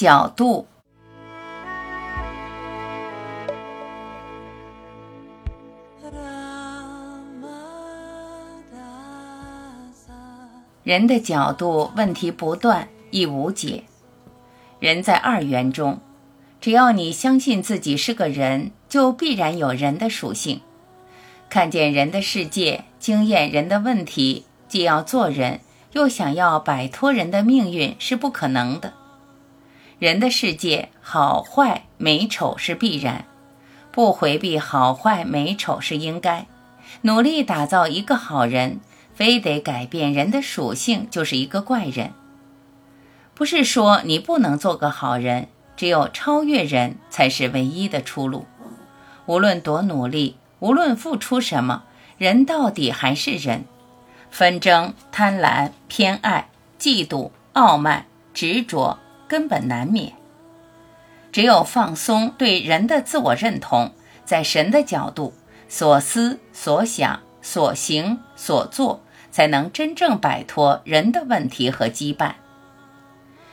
角度。人的角度问题不断，亦无解。人在二元中，只要你相信自己是个人，就必然有人的属性。看见人的世界，经验人的问题，既要做人，又想要摆脱人的命运，是不可能的。人的世界，好坏美丑是必然，不回避好坏美丑是应该。努力打造一个好人。非得改变人的属性，就是一个怪人。不是说你不能做个好人，只有超越人才是唯一的出路。无论多努力，无论付出什么，人到底还是人。纷争、贪婪、偏爱、嫉妒、傲慢、执着，根本难免。只有放松对人的自我认同，在神的角度，所思所想、所行所做。才能真正摆脱人的问题和羁绊。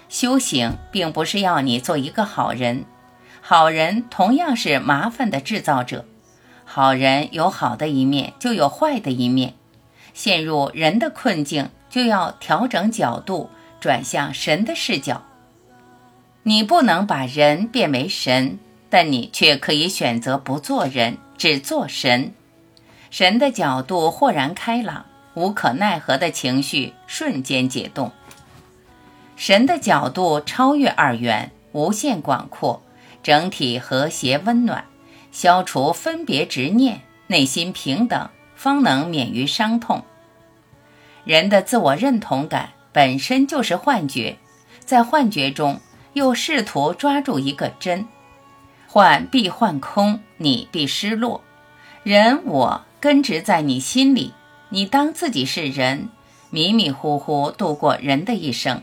修行并不是要你做一个好人，好人同样是麻烦的制造者。好人有好的一面，就有坏的一面。陷入人的困境，就要调整角度，转向神的视角。你不能把人变为神，但你却可以选择不做人，只做神。神的角度豁然开朗。无可奈何的情绪瞬间解冻。神的角度超越二元，无限广阔，整体和谐温暖，消除分别执念，内心平等，方能免于伤痛。人的自我认同感本身就是幻觉，在幻觉中又试图抓住一个真，幻必幻空，你必失落。人我根植在你心里。你当自己是人，迷迷糊糊度过人的一生，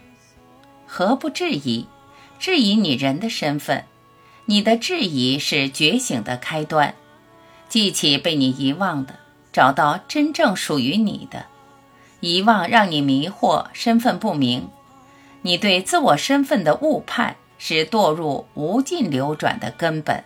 何不质疑？质疑你人的身份，你的质疑是觉醒的开端。记起被你遗忘的，找到真正属于你的。遗忘让你迷惑，身份不明。你对自我身份的误判，是堕入无尽流转的根本。